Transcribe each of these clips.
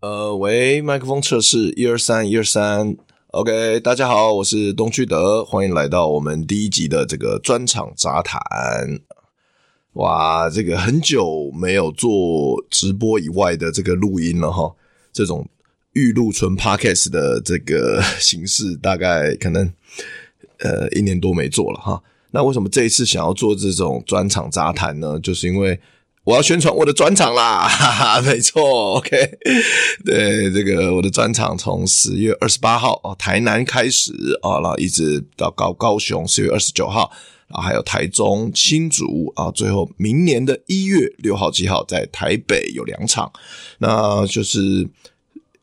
呃，喂，麦克风测试一二三一二三，OK，大家好，我是东区德，欢迎来到我们第一集的这个专场杂谈。哇，这个很久没有做直播以外的这个录音了哈，这种预录纯 Podcast 的这个 形式，大概可能呃一年多没做了哈。那为什么这一次想要做这种专场杂谈呢？就是因为。我要宣传我的专场啦，哈哈，没错，OK，对，这个我的专场从十月二十八号哦，台南开始啊，然后一直到高高雄十月二十九号，然后还有台中、新竹啊，最后明年的一月六号、七号在台北有两场，那就是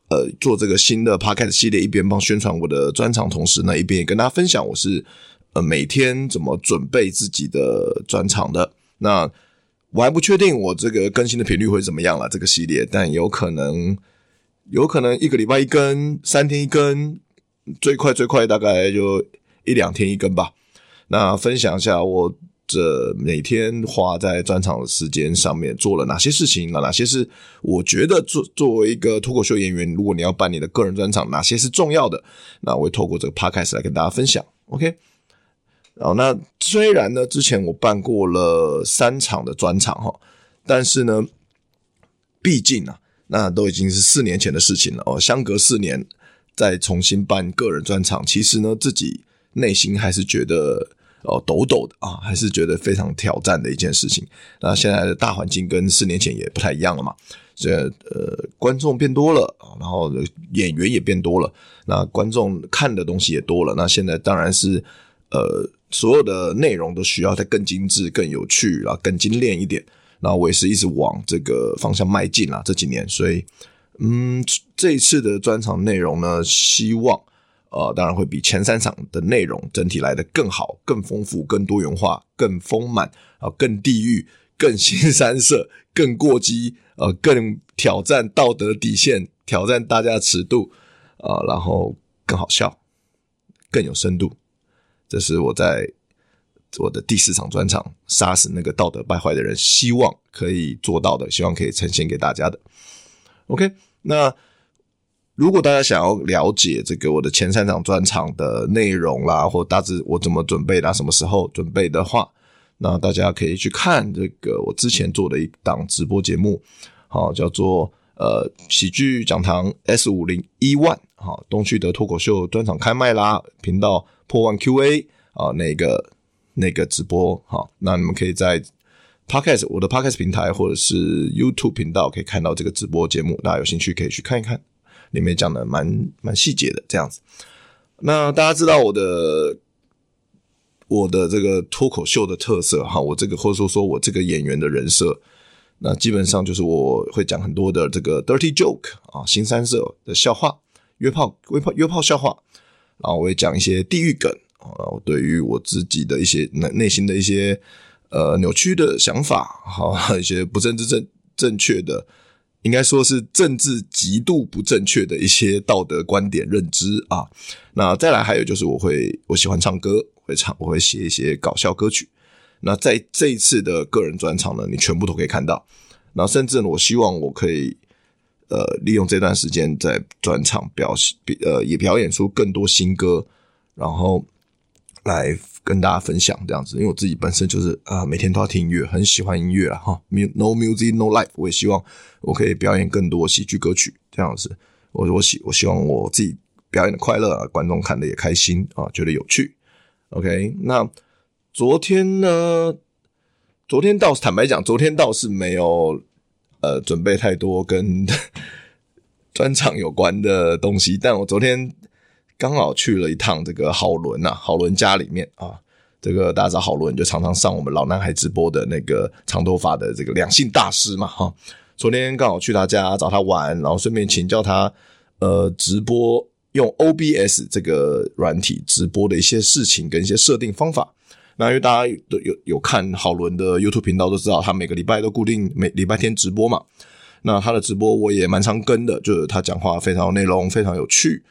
呃做这个新的 Podcast 系列，一边帮宣传我的专场，同时呢一边也跟大家分享我是呃每天怎么准备自己的专场的那。我还不确定我这个更新的频率会怎么样了，这个系列，但有可能，有可能一个礼拜一更，三天一更，最快最快大概就一两天一更吧。那分享一下我这每天花在专场的时间上面做了哪些事情，那哪些是我觉得作作为一个脱口秀演员，如果你要办你的个人专场，哪些是重要的，那我会透过这个 podcast 来跟大家分享。OK。哦，那虽然呢，之前我办过了三场的专场哈，但是呢，毕竟啊，那都已经是四年前的事情了哦。相隔四年再重新办个人专场，其实呢，自己内心还是觉得哦抖抖的啊，还是觉得非常挑战的一件事情。那现在的大环境跟四年前也不太一样了嘛，所以呃，观众变多了，然后演员也变多了，那观众看的东西也多了。那现在当然是呃。所有的内容都需要再更精致、更有趣，然后更精炼一点。然后我也是一直往这个方向迈进啦，这几年。所以，嗯，这一次的专场内容呢，希望呃，当然会比前三场的内容整体来得更好、更丰富、更多元化、更丰满啊，更地狱、更新三色、更过激，呃，更挑战道德底线、挑战大家的尺度啊，然后更好笑、更有深度。这是我在我的第四场专场杀死那个道德败坏的人，希望可以做到的，希望可以呈现给大家的。OK，那如果大家想要了解这个我的前三场专场的内容啦，或大致我怎么准备啦，什么时候准备的话，那大家可以去看这个我之前做的一档直播节目，好，叫做呃喜剧讲堂 S 五零一万，好，东区德脱口秀专场开麦啦，频道。破万 QA 啊，那个那个直播哈，那你们可以在 Podcast 我的 Podcast 平台或者是 YouTube 频道可以看到这个直播节目，大家有兴趣可以去看一看，里面讲的蛮蛮细节的这样子。那大家知道我的我的这个脱口秀的特色哈，我这个或者说说我这个演员的人设，那基本上就是我会讲很多的这个 dirty joke 啊，新三色的笑话，约炮约炮约炮笑话。然后我会讲一些地狱梗啊，我对于我自己的一些内内心的一些呃扭曲的想法，好 一些不政治正正确的，应该说是政治极度不正确的一些道德观点认知啊。那再来还有就是我会我喜欢唱歌，会唱我会写一些搞笑歌曲。那在这一次的个人专场呢，你全部都可以看到。那甚至呢，我希望我可以。呃，利用这段时间在专场表现，呃，也表演出更多新歌，然后来跟大家分享这样子。因为我自己本身就是啊、每天都要听音乐，很喜欢音乐啊哈。No music, no life。我也希望我可以表演更多喜剧歌曲这样子。我我希我希望我自己表演的快乐，啊，观众看的也开心啊，觉得有趣。OK，那昨天呢？昨天倒是坦白讲，昨天倒是没有。呃，准备太多跟 专场有关的东西，但我昨天刚好去了一趟这个好伦呐，好伦家里面啊，这个大家知道好伦就常常上我们老男孩直播的那个长头发的这个两性大师嘛，哈，昨天刚好去他家找他玩，然后顺便请教他呃直播用 OBS 这个软体直播的一些事情跟一些设定方法。那因为大家都有有看郝伦的 YouTube 频道都知道，他每个礼拜都固定每礼拜天直播嘛。那他的直播我也蛮常跟的，就是他讲话非常内容，非常有趣，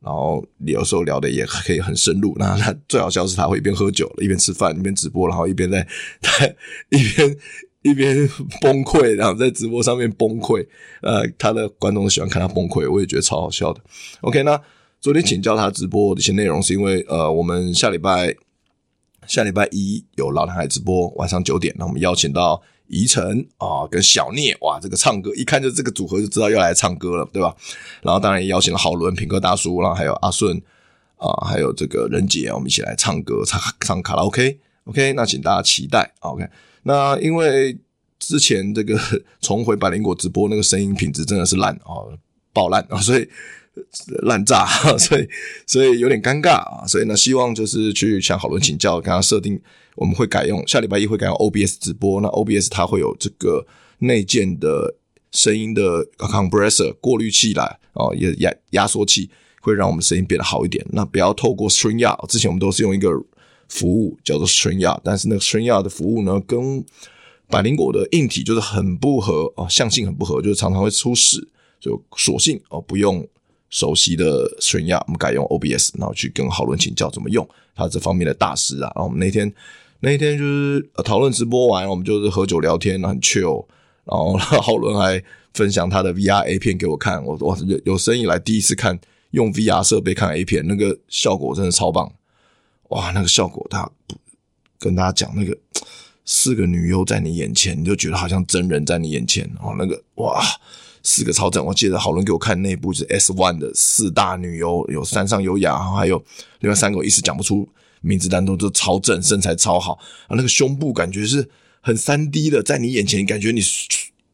然后有时候聊的也可以很深入。那他最好笑是他会一边喝酒，一边吃饭，一边直播，然后一边在他 一边一边崩溃，然后在直播上面崩溃。呃，他的观众喜欢看他崩溃，我也觉得超好笑的。OK，那昨天请教他直播的一些内容，是因为呃，我们下礼拜下礼拜一有老男孩直播，晚上九点，那我们邀请到宜晨啊跟小聂，哇，这个唱歌一看就这个组合就知道要来唱歌了，对吧？然后当然也邀请了郝伦、品客大叔，然后还有阿顺啊，还有这个任杰，我们一起来唱歌，唱唱卡拉 OK。OK，那请大家期待。OK。那因为之前这个 重回百灵果直播那个声音品质真的是烂啊，爆烂啊，所以烂炸，所以所以有点尴尬啊，所以呢，希望就是去向郝伦请教，跟他设定我们会改用下礼拜一会改用 OBS 直播，那 OBS 它会有这个内建的声音的 compressor 过滤器来哦，也压压缩器会让我们声音变得好一点。那不要透过 StreamYard，之前我们都是用一个。服务叫做 StreamYard，但是那个 StreamYard 的服务呢，跟百灵果的硬体就是很不合哦，相性很不合，就是常常会出事，就索性哦不用熟悉的 StreamYard，我们改用 OBS，然后去跟郝伦请教怎么用，他这方面的大师啊。然后我们那天那天就是讨论直播完，我们就是喝酒聊天，很 chill，然后郝伦还分享他的 VR A 片给我看，我我有有生以来第一次看用 VR 设备看 A 片，那个效果真的超棒。哇，那个效果，他跟大家讲那个四个女优在你眼前，你就觉得好像真人在你眼前哦。那个哇，四个超正，我记得郝伦给我看那部是 S One 的四大女优，有山上优雅，还有另外三个我一时讲不出名字，但都都超正，身材超好啊。那个胸部感觉是很三 D 的，在你眼前，感觉你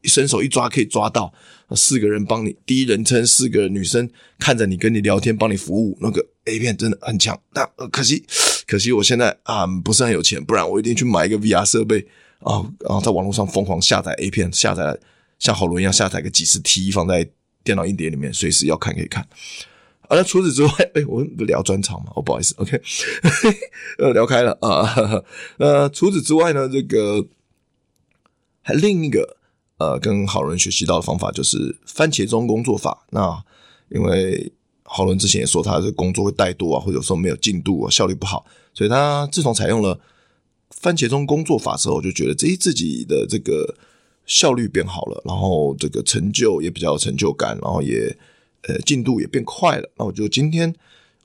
伸手一抓可以抓到。四个人帮你第一人称，四个女生看着你跟你聊天，帮你服务，那个 A 片真的很强。但可惜，可惜我现在啊不是很有钱，不然我一定去买一个 VR 设备啊，然后在网络上疯狂下载 A 片，下载像郝伦一样下载个几十 T 放在电脑硬碟里面，随时要看可以看。啊，那除此之外，哎，我们不聊专场嘛？哦，不好意思，OK，呃，聊开了啊。呃，除此之外呢，这个还另一个。呃，跟郝伦学习到的方法就是番茄钟工作法。那因为郝伦之前也说他的工作会怠惰啊，或者说没有进度啊，效率不好，所以他自从采用了番茄钟工作法之后，就觉得自己自己的这个效率变好了，然后这个成就也比较有成就感，然后也呃进度也变快了。那我就今天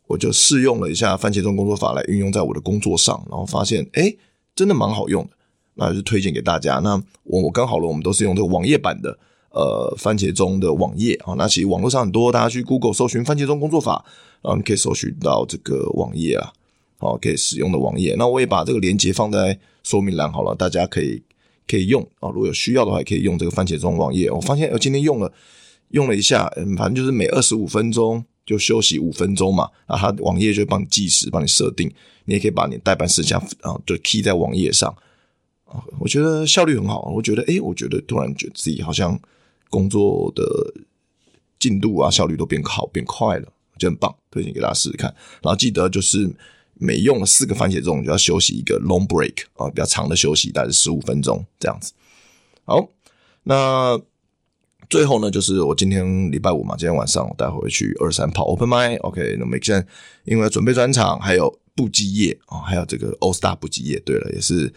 我就试用了一下番茄钟工作法来运用在我的工作上，然后发现哎，真的蛮好用的。那就推荐给大家。那我我刚好了，我们都是用这个网页版的呃番茄钟的网页啊。那其实网络上很多，大家去 Google 搜寻番茄钟工作法，然后你可以搜寻到这个网页啊，好，可以使用的网页。那我也把这个链接放在说明栏好了，大家可以可以用啊。如果有需要的话，也可以用这个番茄钟网页。我发现我今天用了用了一下，嗯，反正就是每二十五分钟就休息五分钟嘛。啊，它网页就帮你计时，帮你设定。你也可以把你待办事项啊，就 key 在网页上啊。我觉得效率很好，我觉得，诶，我觉得突然觉得自己好像工作的进度啊，效率都变好，变快了，就很棒，推荐给大家试试看。然后记得就是每用了四个番茄钟，就要休息一个 long break 啊，比较长的休息，大概十五分钟这样子。好，那最后呢，就是我今天礼拜五嘛，今天晚上我待会去二三跑 open mic，OK，那么现在因为准备专场，还有布基夜啊，还有这个 All Star 布基夜，对了，也是。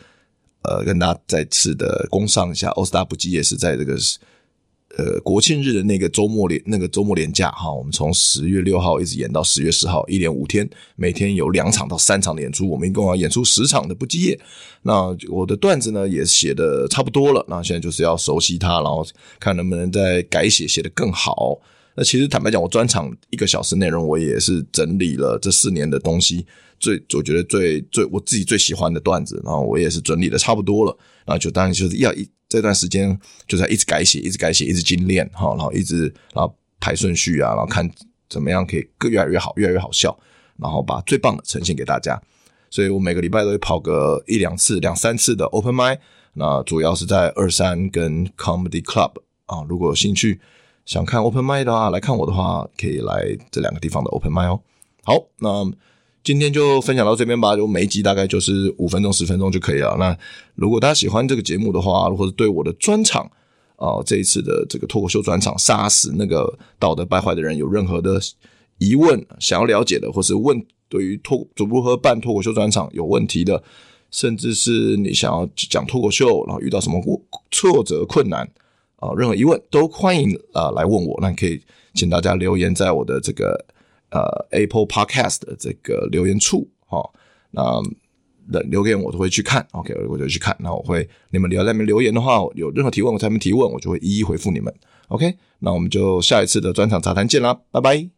呃，跟大家再次的工商一下，All Star 布基夜是在这个呃国庆日的那个周末连那个周末连假哈，我们从十月六号一直演到十月十号，一连五天，每天有两场到三场的演出，我们一共要演出十场的布基夜。那我的段子呢也写的差不多了，那现在就是要熟悉它，然后看能不能再改写写得更好。那其实坦白讲，我专场一个小时内容，我也是整理了这四年的东西。最我觉得最最我自己最喜欢的段子，然后我也是整理的差不多了，然后就当然就是要一这段时间就在一直改写，一直改写，一直精炼哈，然后一直然后排顺序啊，然后看怎么样可以更越来越好，越来越好笑，然后把最棒的呈现给大家。所以我每个礼拜都会跑个一两次、两三次的 Open Mic，那主要是在二三跟 Comedy Club 啊，如果有兴趣想看 Open Mic 的话，来看我的话，可以来这两个地方的 Open Mic 哦。好，那。今天就分享到这边吧，就每一集大概就是五分钟、十分钟就可以了。那如果大家喜欢这个节目的话，或者对我的专场啊、这一次的这个脱口秀专场杀死那个道德败坏的人有任何的疑问，想要了解的，或是问对于脱如何办脱口秀专场有问题的，甚至是你想要讲脱口秀，然后遇到什么挫折、困难啊，任何疑问都欢迎啊、来问我。那可以请大家留言在我的这个呃 Apple Podcast 的这个留言处，哈、哦，那留言我都会去看。OK，我就去看。那我会你们留在那边留言的话，有任何提问我在那边提问，我就会一一回复你们。OK，那我们就下一次的专场杂谈见啦，拜拜。